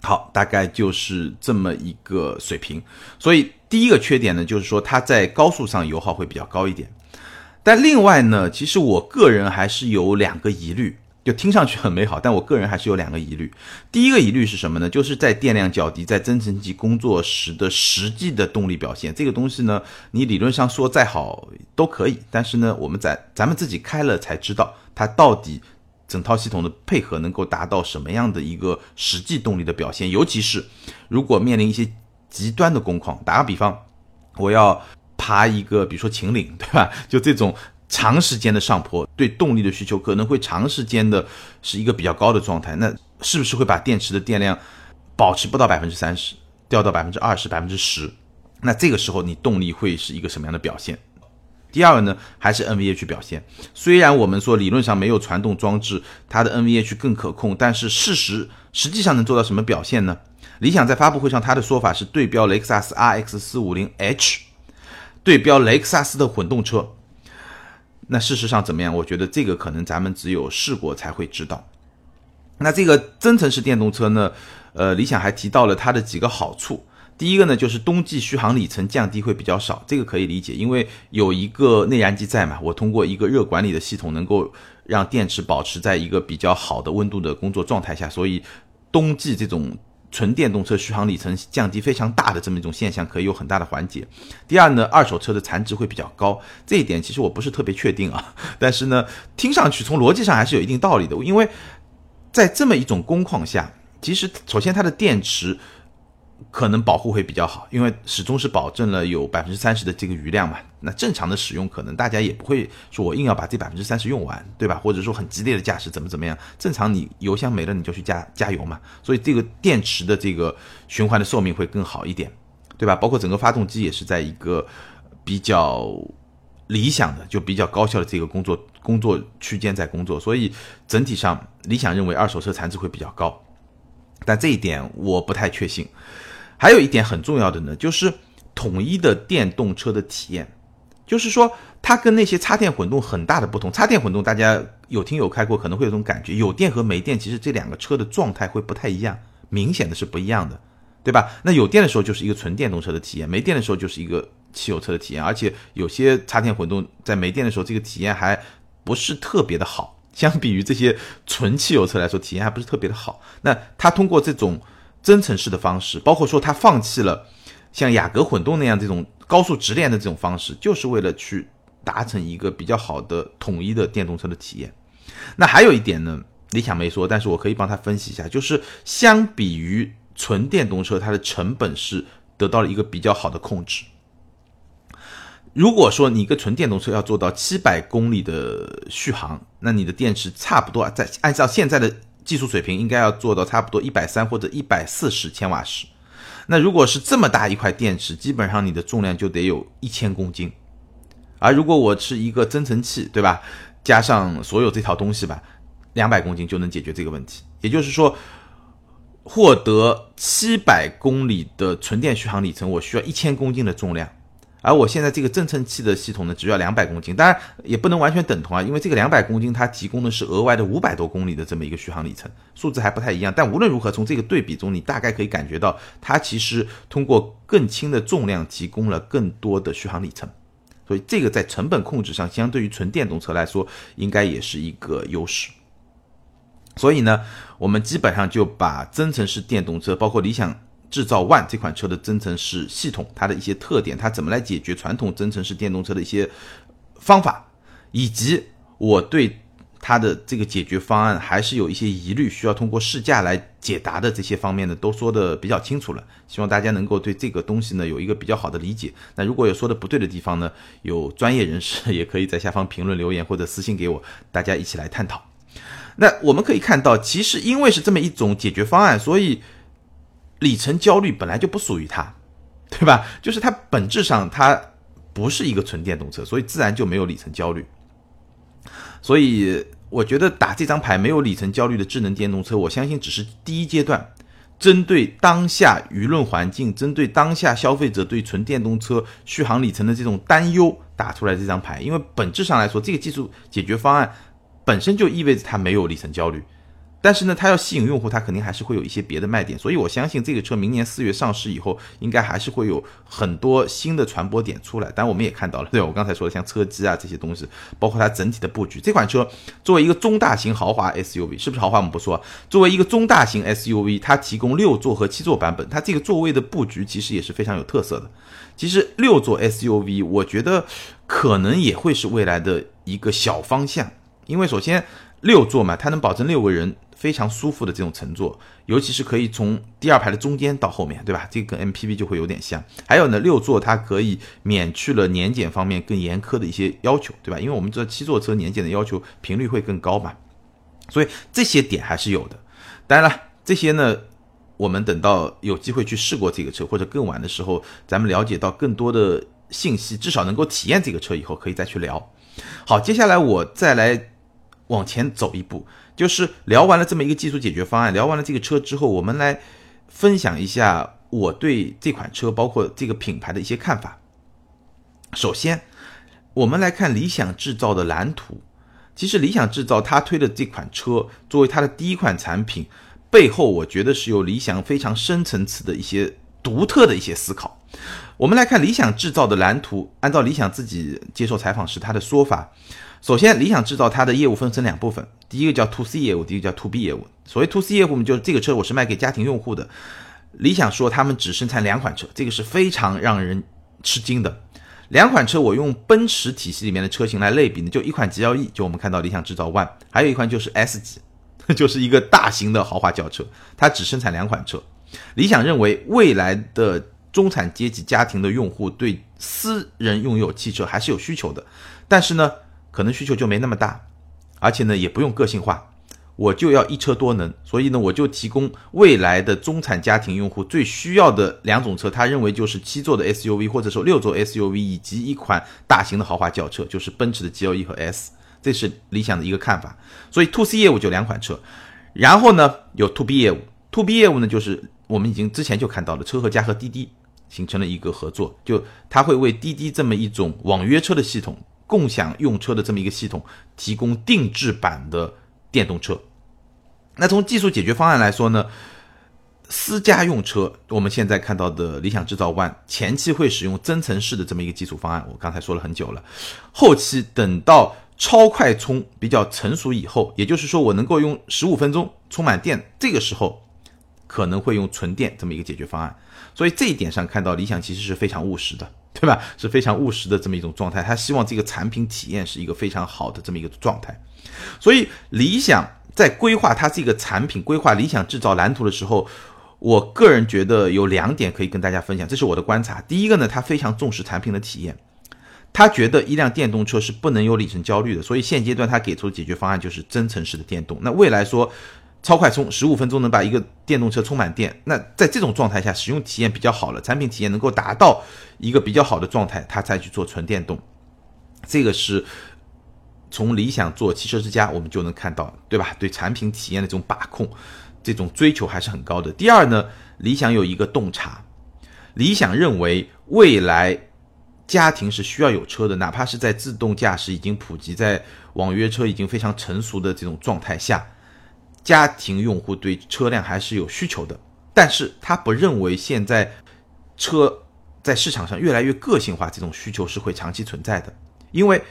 A: 好，大概就是这么一个水平。所以第一个缺点呢，就是说它在高速上油耗会比较高一点。但另外呢，其实我个人还是有两个疑虑，就听上去很美好，但我个人还是有两个疑虑。第一个疑虑是什么呢？就是在电量较低、在增程器工作时的实际的动力表现，这个东西呢，你理论上说再好都可以，但是呢，我们在咱们自己开了才知道它到底。整套系统的配合能够达到什么样的一个实际动力的表现？尤其是如果面临一些极端的工况，打个比方，我要爬一个，比如说秦岭，对吧？就这种长时间的上坡，对动力的需求可能会长时间的是一个比较高的状态，那是不是会把电池的电量保持不到百分之三十，掉到百分之二十、百分之十？那这个时候你动力会是一个什么样的表现？第二个呢，还是 NVH 表现。虽然我们说理论上没有传动装置，它的 NVH 更可控，但是事实实际上能做到什么表现呢？理想在发布会上他的说法是对标雷克萨斯 RX 四五零 H，对标雷克萨斯的混动车。那事实上怎么样？我觉得这个可能咱们只有试过才会知道。那这个增程式电动车呢？呃，理想还提到了它的几个好处。第一个呢，就是冬季续航里程降低会比较少，这个可以理解，因为有一个内燃机在嘛，我通过一个热管理的系统，能够让电池保持在一个比较好的温度的工作状态下，所以冬季这种纯电动车续航里程降低非常大的这么一种现象，可以有很大的缓解。第二呢，二手车的残值会比较高，这一点其实我不是特别确定啊，但是呢，听上去从逻辑上还是有一定道理的，因为在这么一种工况下，其实首先它的电池。可能保护会比较好，因为始终是保证了有百分之三十的这个余量嘛。那正常的使用，可能大家也不会说我硬要把这百分之三十用完，对吧？或者说很激烈的驾驶怎么怎么样？正常你油箱没了你就去加加油嘛。所以这个电池的这个循环的寿命会更好一点，对吧？包括整个发动机也是在一个比较理想的、就比较高效的这个工作工作区间在工作。所以整体上，理想认为二手车残值会比较高，但这一点我不太确信。还有一点很重要的呢，就是统一的电动车的体验，就是说它跟那些插电混动很大的不同。插电混动大家有听有开过，可能会有种感觉，有电和没电其实这两个车的状态会不太一样，明显的是不一样的，对吧？那有电的时候就是一个纯电动车的体验，没电的时候就是一个汽油车的体验，而且有些插电混动在没电的时候这个体验还不是特别的好，相比于这些纯汽油车来说，体验还不是特别的好。那它通过这种。增程式的方式，包括说它放弃了像雅阁混动那样这种高速直连的这种方式，就是为了去达成一个比较好的统一的电动车的体验。那还有一点呢，理想没说，但是我可以帮他分析一下，就是相比于纯电动车，它的成本是得到了一个比较好的控制。如果说你一个纯电动车要做到七百公里的续航，那你的电池差不多在按照现在的。技术水平应该要做到差不多一百三或者一百四十千瓦时。那如果是这么大一块电池，基本上你的重量就得有一千公斤。而如果我是一个增程器，对吧？加上所有这套东西吧，两百公斤就能解决这个问题。也就是说，获得七百公里的纯电续航里程，我需要一千公斤的重量。而我现在这个增程器的系统呢，只要两百公斤，当然也不能完全等同啊，因为这个两百公斤它提供的是额外的五百多公里的这么一个续航里程，数字还不太一样。但无论如何，从这个对比中，你大概可以感觉到，它其实通过更轻的重量提供了更多的续航里程，所以这个在成本控制上，相对于纯电动车来说，应该也是一个优势。所以呢，我们基本上就把增程式电动车，包括理想。制造 ONE 这款车的增程式系统，它的一些特点，它怎么来解决传统增程式电动车的一些方法，以及我对它的这个解决方案还是有一些疑虑，需要通过试驾来解答的这些方面呢，都说的比较清楚了。希望大家能够对这个东西呢有一个比较好的理解。那如果有说的不对的地方呢，有专业人士也可以在下方评论留言或者私信给我，大家一起来探讨。那我们可以看到，其实因为是这么一种解决方案，所以里程焦虑本来就不属于它，对吧？就是它本质上它不是一个纯电动车，所以自然就没有里程焦虑。所以我觉得打这张牌没有里程焦虑的智能电动车，我相信只是第一阶段，针对当下舆论环境，针对当下消费者对纯电动车续航里程的这种担忧打出来这张牌。因为本质上来说，这个技术解决方案。本身就意味着它没有里程焦虑，但是呢，它要吸引用户，它肯定还是会有一些别的卖点。所以我相信这个车明年四月上市以后，应该还是会有很多新的传播点出来。但我们也看到了，对？我刚才说的像车机啊这些东西，包括它整体的布局。这款车作为一个中大型豪华 SUV，是不是豪华我们不说，作为一个中大型 SUV，它提供六座和七座版本，它这个座位的布局其实也是非常有特色的。其实六座 SUV，我觉得可能也会是未来的一个小方向。因为首先六座嘛，它能保证六个人非常舒服的这种乘坐，尤其是可以从第二排的中间到后面，对吧？这个跟 MPV 就会有点像。还有呢，六座它可以免去了年检方面更严苛的一些要求，对吧？因为我们知道七座车年检的要求频率会更高嘛，所以这些点还是有的。当然了，这些呢，我们等到有机会去试过这个车，或者更晚的时候，咱们了解到更多的信息，至少能够体验这个车以后，可以再去聊。好，接下来我再来。往前走一步，就是聊完了这么一个技术解决方案，聊完了这个车之后，我们来分享一下我对这款车，包括这个品牌的一些看法。首先，我们来看理想制造的蓝图。其实，理想制造它推的这款车作为它的第一款产品，背后我觉得是有理想非常深层次的一些独特的一些思考。我们来看理想制造的蓝图，按照理想自己接受采访时他的说法。首先，理想制造它的业务分成两部分，第一个叫 to C 业务，第一个叫 to B 业务。所谓 to C 业务就是这个车我是卖给家庭用户的。理想说他们只生产两款车，这个是非常让人吃惊的。两款车我用奔驰体系里面的车型来类比呢，就一款 GLE，就我们看到理想制造 ONE，还有一款就是 S 级，就是一个大型的豪华轿车，它只生产两款车。理想认为未来的中产阶级家庭的用户对私人拥有汽车还是有需求的，但是呢。可能需求就没那么大，而且呢也不用个性化，我就要一车多能，所以呢我就提供未来的中产家庭用户最需要的两种车，他认为就是七座的 SUV 或者说六座 SUV 以及一款大型的豪华轿车，就是奔驰的 GLE 和 S，这是理想的一个看法。所以 To C 业务就两款车，然后呢有 To B 业务，To B 业务呢就是我们已经之前就看到了车和家和滴滴形成了一个合作，就他会为滴滴这么一种网约车的系统。共享用车的这么一个系统，提供定制版的电动车。那从技术解决方案来说呢，私家用车，我们现在看到的理想制造 ONE 前期会使用增程式的这么一个基础方案，我刚才说了很久了。后期等到超快充比较成熟以后，也就是说我能够用十五分钟充满电，这个时候可能会用纯电这么一个解决方案。所以这一点上看到理想其实是非常务实的。对吧？是非常务实的这么一种状态，他希望这个产品体验是一个非常好的这么一个状态。所以理想在规划它这个产品、规划理想制造蓝图的时候，我个人觉得有两点可以跟大家分享，这是我的观察。第一个呢，他非常重视产品的体验，他觉得一辆电动车是不能有里程焦虑的，所以现阶段他给出的解决方案就是增程式的电动。那未来说。超快充，十五分钟能把一个电动车充满电。那在这种状态下，使用体验比较好了，产品体验能够达到一个比较好的状态，它再去做纯电动。这个是从理想做汽车之家，我们就能看到，对吧？对产品体验的这种把控，这种追求还是很高的。第二呢，理想有一个洞察，理想认为未来家庭是需要有车的，哪怕是在自动驾驶已经普及，在网约车已经非常成熟的这种状态下。家庭用户对车辆还是有需求的，但是他不认为现在车在市场上越来越个性化，这种需求是会长期存在的。因为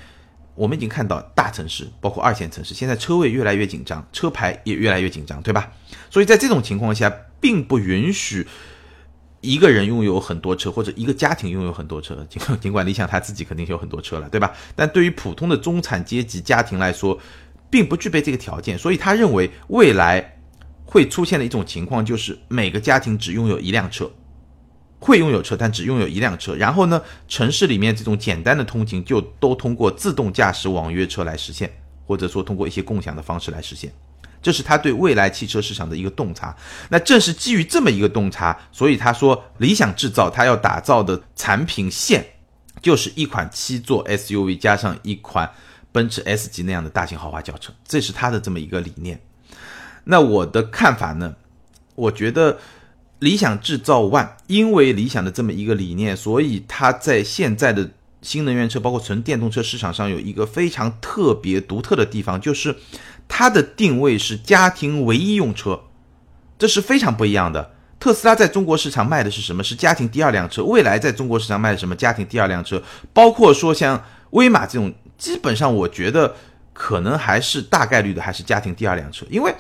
A: 我们已经看到大城市，包括二线城市，现在车位越来越紧张，车牌也越来越紧张，对吧？所以在这种情况下，并不允许一个人拥有很多车，或者一个家庭拥有很多车，尽管理想他自己肯定有很多车了，对吧？但对于普通的中产阶级家庭来说，并不具备这个条件，所以他认为未来会出现的一种情况就是每个家庭只拥有一辆车，会拥有车，但只拥有一辆车。然后呢，城市里面这种简单的通勤就都通过自动驾驶网约车来实现，或者说通过一些共享的方式来实现。这是他对未来汽车市场的一个洞察。那正是基于这么一个洞察，所以他说理想制造他要打造的产品线，就是一款七座 SUV 加上一款奔驰 S 级那样的大型豪华轿车，这是他的这么一个理念。那我的看法呢？我觉得理想制造 ONE 因为理想的这么一个理念，所以它在现在的新能源车包括纯电动车市场上有一个非常特别独特的地方，就是。它的定位是家庭唯一用车，这是非常不一样的。特斯拉在中国市场卖的是什么？是家庭第二辆车。未来在中国市场卖的什么？家庭第二辆车。包括说像威马这种，基本上我觉得可能还是大概率的，还是家庭第二辆车。因为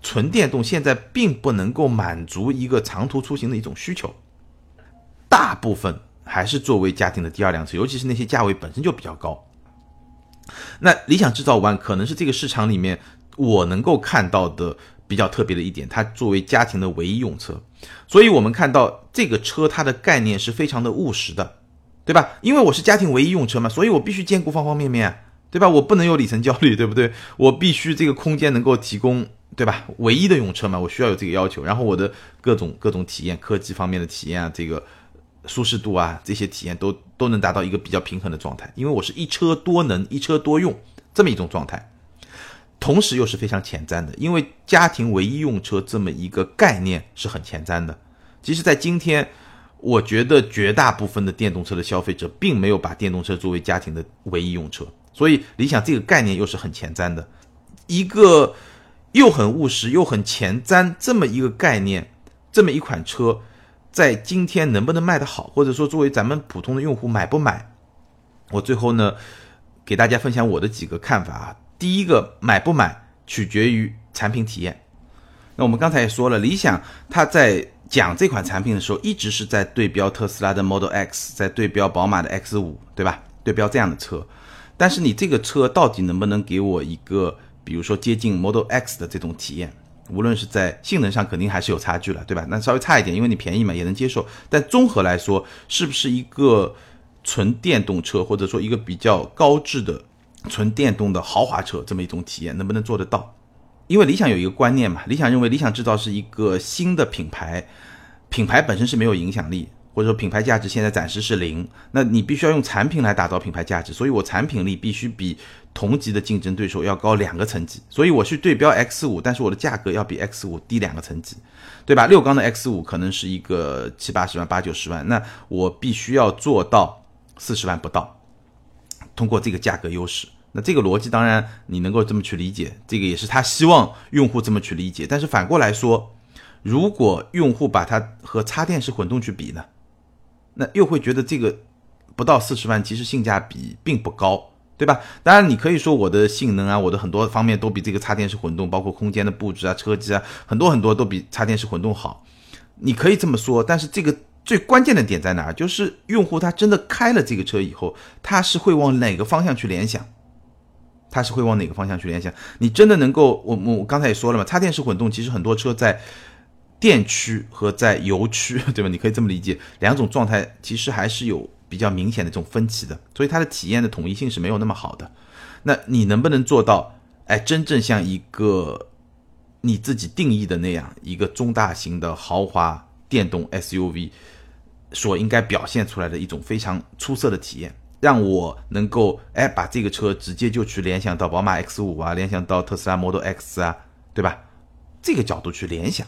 A: 纯电动现在并不能够满足一个长途出行的一种需求，大部分还是作为家庭的第二辆车，尤其是那些价位本身就比较高。那理想制造 ONE 可能是这个市场里面。我能够看到的比较特别的一点，它作为家庭的唯一用车，所以我们看到这个车它的概念是非常的务实的，对吧？因为我是家庭唯一用车嘛，所以我必须兼顾方方面面，对吧？我不能有里程焦虑，对不对？我必须这个空间能够提供，对吧？唯一的用车嘛，我需要有这个要求，然后我的各种各种体验，科技方面的体验啊，这个舒适度啊，这些体验都都能达到一个比较平衡的状态，因为我是一车多能，一车多用这么一种状态。同时又是非常前瞻的，因为家庭唯一用车这么一个概念是很前瞻的。其实，在今天，我觉得绝大部分的电动车的消费者并没有把电动车作为家庭的唯一用车，所以理想这个概念又是很前瞻的，一个又很务实又很前瞻这么一个概念，这么一款车，在今天能不能卖得好，或者说作为咱们普通的用户买不买？我最后呢，给大家分享我的几个看法啊。第一个买不买取决于产品体验。那我们刚才也说了，理想它在讲这款产品的时候，一直是在对标特斯拉的 Model X，在对标宝马的 X 五，对吧？对标这样的车。但是你这个车到底能不能给我一个，比如说接近 Model X 的这种体验？无论是在性能上，肯定还是有差距了，对吧？那稍微差一点，因为你便宜嘛，也能接受。但综合来说，是不是一个纯电动车，或者说一个比较高质的？纯电动的豪华车这么一种体验能不能做得到？因为理想有一个观念嘛，理想认为理想制造是一个新的品牌，品牌本身是没有影响力，或者说品牌价值现在暂时是零。那你必须要用产品来打造品牌价值，所以我产品力必须比同级的竞争对手要高两个层级。所以我去对标 X 五，但是我的价格要比 X 五低两个层级，对吧？六缸的 X 五可能是一个七八十万、八九十万，那我必须要做到四十万不到，通过这个价格优势。这个逻辑当然你能够这么去理解，这个也是他希望用户这么去理解。但是反过来说，如果用户把它和插电式混动去比呢，那又会觉得这个不到四十万，其实性价比并不高，对吧？当然你可以说我的性能啊，我的很多方面都比这个插电式混动，包括空间的布置啊、车机啊，很多很多都比插电式混动好。你可以这么说，但是这个最关键的点在哪儿？就是用户他真的开了这个车以后，他是会往哪个方向去联想？它是会往哪个方向去联想？你真的能够，我我刚才也说了嘛，插电式混动其实很多车在电区和在油区，对吧？你可以这么理解，两种状态其实还是有比较明显的这种分歧的，所以它的体验的统一性是没有那么好的。那你能不能做到，哎，真正像一个你自己定义的那样一个中大型的豪华电动 SUV 所应该表现出来的一种非常出色的体验？让我能够哎把这个车直接就去联想到宝马 X 五啊，联想到特斯拉 Model X 啊，对吧？这个角度去联想，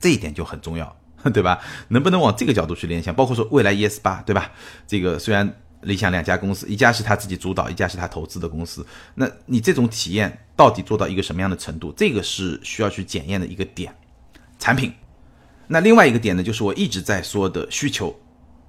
A: 这一点就很重要，对吧？能不能往这个角度去联想？包括说未来 ES 八，对吧？这个虽然理想两家公司，一家是他自己主导，一家是他投资的公司，那你这种体验到底做到一个什么样的程度？这个是需要去检验的一个点。产品，那另外一个点呢，就是我一直在说的需求。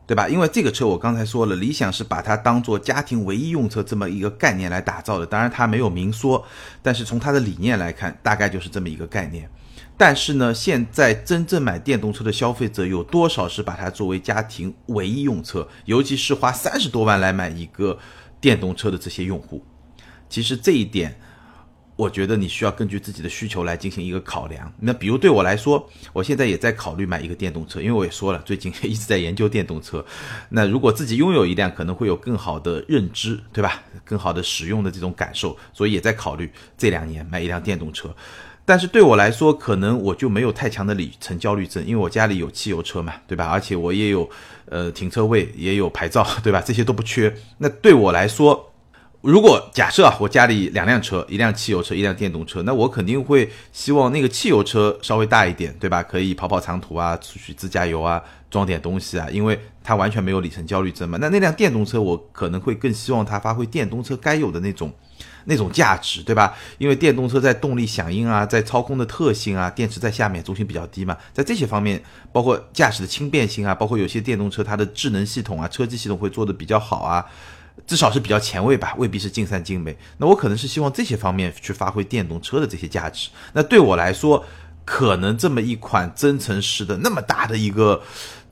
A: 对吧？因为这个车我刚才说了，理想是把它当做家庭唯一用车这么一个概念来打造的。当然它没有明说，但是从它的理念来看，大概就是这么一个概念。但是呢，现在真正买电动车的消费者有多少是把它作为家庭唯一用车？尤其是花三十多万来买一个电动车的这些用户，其实这一点。我觉得你需要根据自己的需求来进行一个考量。那比如对我来说，我现在也在考虑买一个电动车，因为我也说了，最近一直在研究电动车。那如果自己拥有一辆，可能会有更好的认知，对吧？更好的使用的这种感受，所以也在考虑这两年买一辆电动车。但是对我来说，可能我就没有太强的里程焦虑症，因为我家里有汽油车嘛，对吧？而且我也有呃停车位，也有牌照，对吧？这些都不缺。那对我来说，如果假设啊，我家里两辆车，一辆汽油车，一辆电动车，那我肯定会希望那个汽油车稍微大一点，对吧？可以跑跑长途啊，出去自驾游啊，装点东西啊，因为它完全没有里程焦虑症嘛。那那辆电动车，我可能会更希望它发挥电动车该有的那种那种价值，对吧？因为电动车在动力响应啊，在操控的特性啊，电池在下面，重心比较低嘛，在这些方面，包括驾驶的轻便性啊，包括有些电动车它的智能系统啊，车机系统会做的比较好啊。至少是比较前卫吧，未必是尽善尽美。那我可能是希望这些方面去发挥电动车的这些价值。那对我来说，可能这么一款增程式的那么大的一个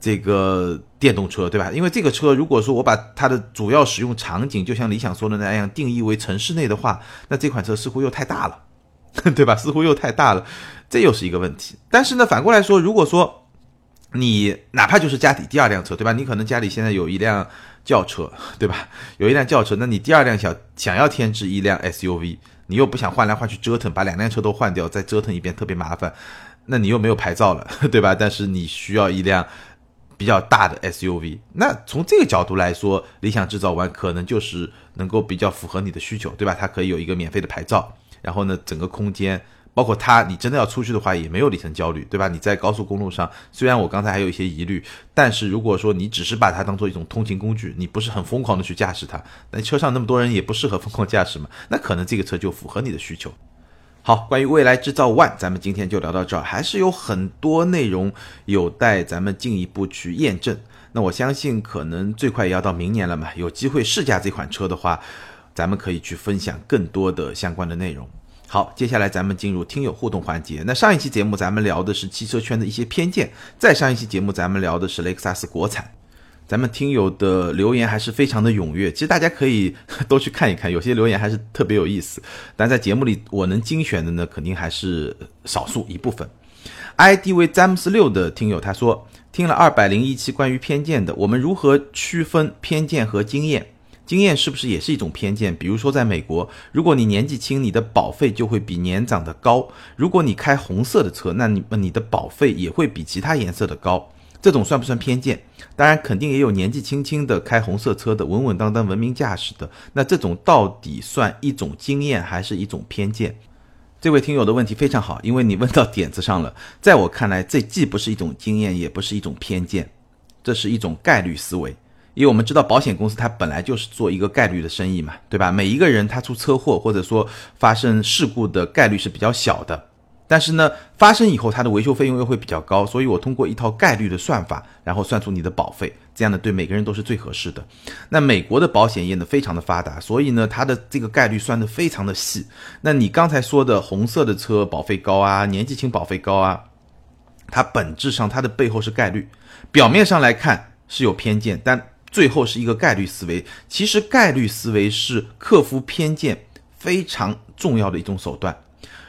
A: 这个电动车，对吧？因为这个车如果说我把它的主要使用场景，就像理想说的那样定义为城市内的话，那这款车似乎又太大了，对吧？似乎又太大了，这又是一个问题。但是呢，反过来说，如果说你哪怕就是家里第二辆车，对吧？你可能家里现在有一辆。轿车 对吧？有一辆轿车，那你第二辆想想要添置一辆 SUV，你又不想换来换去折腾，把两辆车都换掉，再折腾一遍特别麻烦，那你又没有牌照了，对吧？但是你需要一辆比较大的 SUV，那从这个角度来说，理想制造完可能就是能够比较符合你的需求，对吧？它可以有一个免费的牌照，然后呢，整个空间。包括它，你真的要出去的话，也没有里程焦虑，对吧？你在高速公路上，虽然我刚才还有一些疑虑，但是如果说你只是把它当做一种通勤工具，你不是很疯狂的去驾驶它，那车上那么多人也不适合疯狂驾驶嘛，那可能这个车就符合你的需求。好，关于未来制造 ONE，咱们今天就聊到这儿，还是有很多内容有待咱们进一步去验证。那我相信可能最快也要到明年了嘛，有机会试驾这款车的话，咱们可以去分享更多的相关的内容。好，接下来咱们进入听友互动环节。那上一期节目咱们聊的是汽车圈的一些偏见，再上一期节目咱们聊的是雷克萨斯国产。咱们听友的留言还是非常的踊跃，其实大家可以 都去看一看，有些留言还是特别有意思。但在节目里我能精选的呢，肯定还是少数一部分。ID 为詹姆斯六的听友他说，听了二百零一期关于偏见的，我们如何区分偏见和经验？经验是不是也是一种偏见？比如说，在美国，如果你年纪轻，你的保费就会比年长的高；如果你开红色的车，那你你的保费也会比其他颜色的高。这种算不算偏见？当然，肯定也有年纪轻轻的开红色车的，稳稳当当、文明驾驶的。那这种到底算一种经验还是一种偏见？这位听友的问题非常好，因为你问到点子上了。在我看来，这既不是一种经验，也不是一种偏见，这是一种概率思维。因为我们知道保险公司它本来就是做一个概率的生意嘛，对吧？每一个人他出车祸或者说发生事故的概率是比较小的，但是呢，发生以后它的维修费用又会比较高，所以我通过一套概率的算法，然后算出你的保费，这样呢对每个人都是最合适的。那美国的保险业呢非常的发达，所以呢它的这个概率算的非常的细。那你刚才说的红色的车保费高啊，年纪轻保费高啊，它本质上它的背后是概率，表面上来看是有偏见，但。最后是一个概率思维，其实概率思维是克服偏见非常重要的一种手段。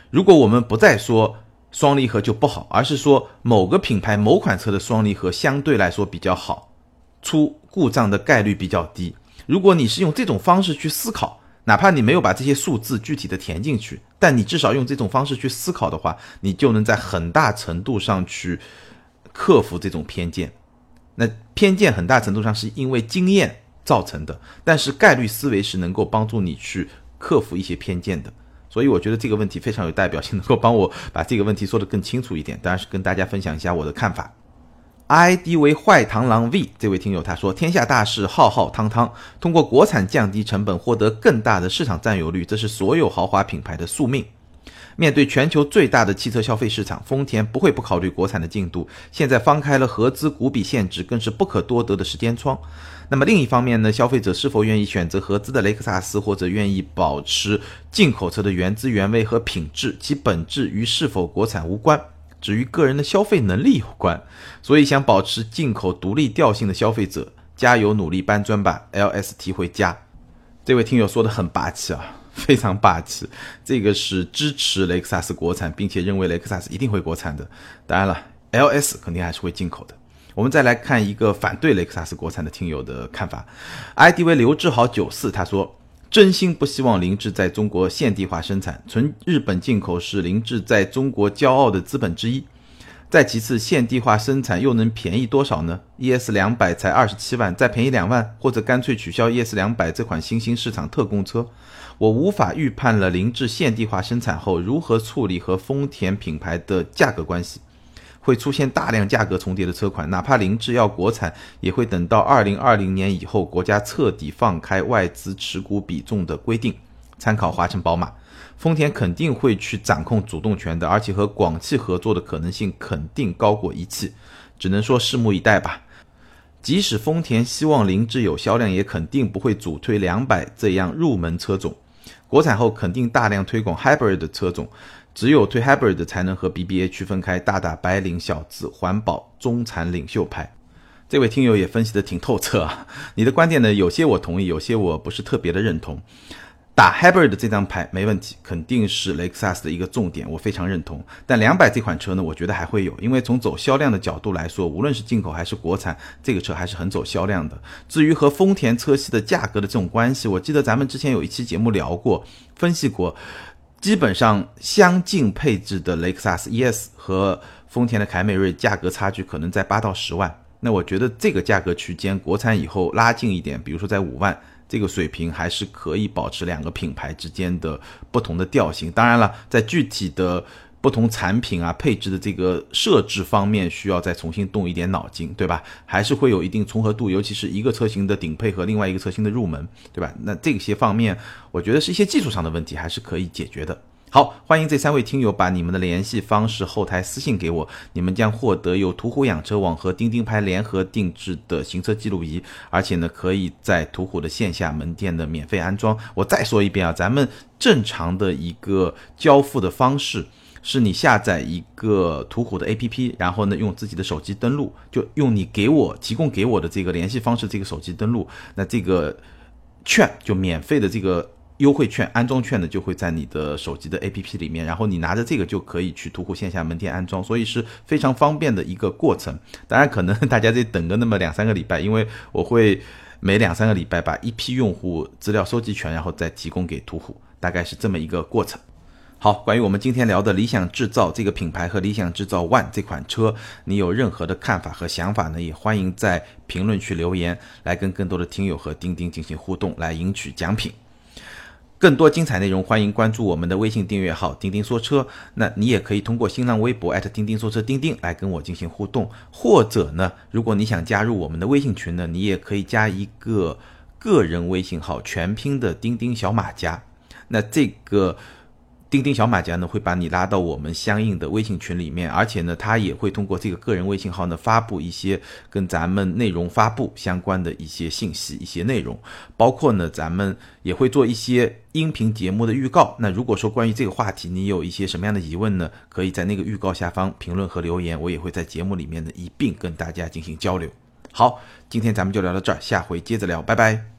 A: 如果我们不再说双离合就不好，而是说某个品牌某款车的双离合相对来说比较好，出故障的概率比较低。如果你是用这种方式去思考，哪怕你没有把这些数字具体的填进去，但你至少用这种方式去思考的话，你就能在很大程度上去克服这种偏见。那偏见很大程度上是因为经验造成的，但是概率思维是能够帮助你去克服一些偏见的，所以我觉得这个问题非常有代表性，能够帮我把这个问题说得更清楚一点。当然是跟大家分享一下我的看法。ID 为坏螳螂 V 这位听友他说：“天下大事浩浩汤汤，通过国产降低成本，获得更大的市场占有率，这是所有豪华品牌的宿命。”面对全球最大的汽车消费市场，丰田不会不考虑国产的进度。现在放开了合资股比限制，更是不可多得的时间窗。那么另一方面呢，消费者是否愿意选择合资的雷克萨斯，或者愿意保持进口车的原汁原味和品质，其本质与是否国产无关，只与个人的消费能力有关。所以，想保持进口独立调性的消费者，加油努力搬砖吧，LST 会加。这位听友说的很霸气啊。非常霸气，这个是支持雷克萨斯国产，并且认为雷克萨斯一定会国产的。当然了，LS 肯定还是会进口的。我们再来看一个反对雷克萨斯国产的听友的看法，ID 为刘志豪九四，他说：“真心不希望凌志在中国现地化生产，纯日本进口是凌志在中国骄傲的资本之一。再其次，现地化生产又能便宜多少呢？ES 两百才二十七万，再便宜两万，或者干脆取消 ES 两百这款新兴市场特供车。”我无法预判了凌志现地化生产后如何处理和丰田品牌的价格关系，会出现大量价格重叠的车款，哪怕凌志要国产，也会等到二零二零年以后，国家彻底放开外资持股比重的规定。参考华晨宝马，丰田肯定会去掌控主动权的，而且和广汽合作的可能性肯定高过一汽，只能说拭目以待吧。即使丰田希望凌志有销量，也肯定不会主推两百这样入门车种。国产后肯定大量推广 hybrid 的车种，只有推 hybrid 才能和 BBA 区分开，大打白领小资、环保中产领袖牌。这位听友也分析的挺透彻啊，你的观点呢，有些我同意，有些我不是特别的认同。打 Hybrid 这张牌没问题，肯定是雷克萨斯的一个重点，我非常认同。但两百这款车呢，我觉得还会有，因为从走销量的角度来说，无论是进口还是国产，这个车还是很走销量的。至于和丰田车系的价格的这种关系，我记得咱们之前有一期节目聊过，分析过，基本上相近配置的雷克萨斯 ES 和丰田的凯美瑞价格差距可能在八到十万。那我觉得这个价格区间，国产以后拉近一点，比如说在五万。这个水平还是可以保持两个品牌之间的不同的调性。当然了，在具体的不同产品啊、配置的这个设置方面，需要再重新动一点脑筋，对吧？还是会有一定重合度，尤其是一个车型的顶配和另外一个车型的入门，对吧？那这些方面，我觉得是一些技术上的问题，还是可以解决的。好，欢迎这三位听友把你们的联系方式后台私信给我，你们将获得由途虎养车网和钉钉拍联合定制的行车记录仪，而且呢，可以在途虎的线下门店的免费安装。我再说一遍啊，咱们正常的一个交付的方式，是你下载一个途虎的 APP，然后呢，用自己的手机登录，就用你给我提供给我的这个联系方式，这个手机登录，那这个券就免费的这个。优惠券、安装券呢，就会在你的手机的 APP 里面，然后你拿着这个就可以去途虎线下门店安装，所以是非常方便的一个过程。当然，可能大家得等个那么两三个礼拜，因为我会每两三个礼拜把一批用户资料收集全，然后再提供给途虎，大概是这么一个过程。好，关于我们今天聊的理想制造这个品牌和理想制造 ONE 这款车，你有任何的看法和想法呢？也欢迎在评论区留言，来跟更多的听友和钉钉进行互动，来赢取奖品。更多精彩内容，欢迎关注我们的微信订阅号“钉钉说车”。那你也可以通过新浪微博钉钉说车钉钉来跟我进行互动，或者呢，如果你想加入我们的微信群呢，你也可以加一个个人微信号，全拼的钉钉小马甲。那这个。钉钉小马甲呢会把你拉到我们相应的微信群里面，而且呢，他也会通过这个个人微信号呢发布一些跟咱们内容发布相关的一些信息、一些内容，包括呢，咱们也会做一些音频节目的预告。那如果说关于这个话题你有一些什么样的疑问呢，可以在那个预告下方评论和留言，我也会在节目里面呢一并跟大家进行交流。好，今天咱们就聊到这儿，下回接着聊，拜拜。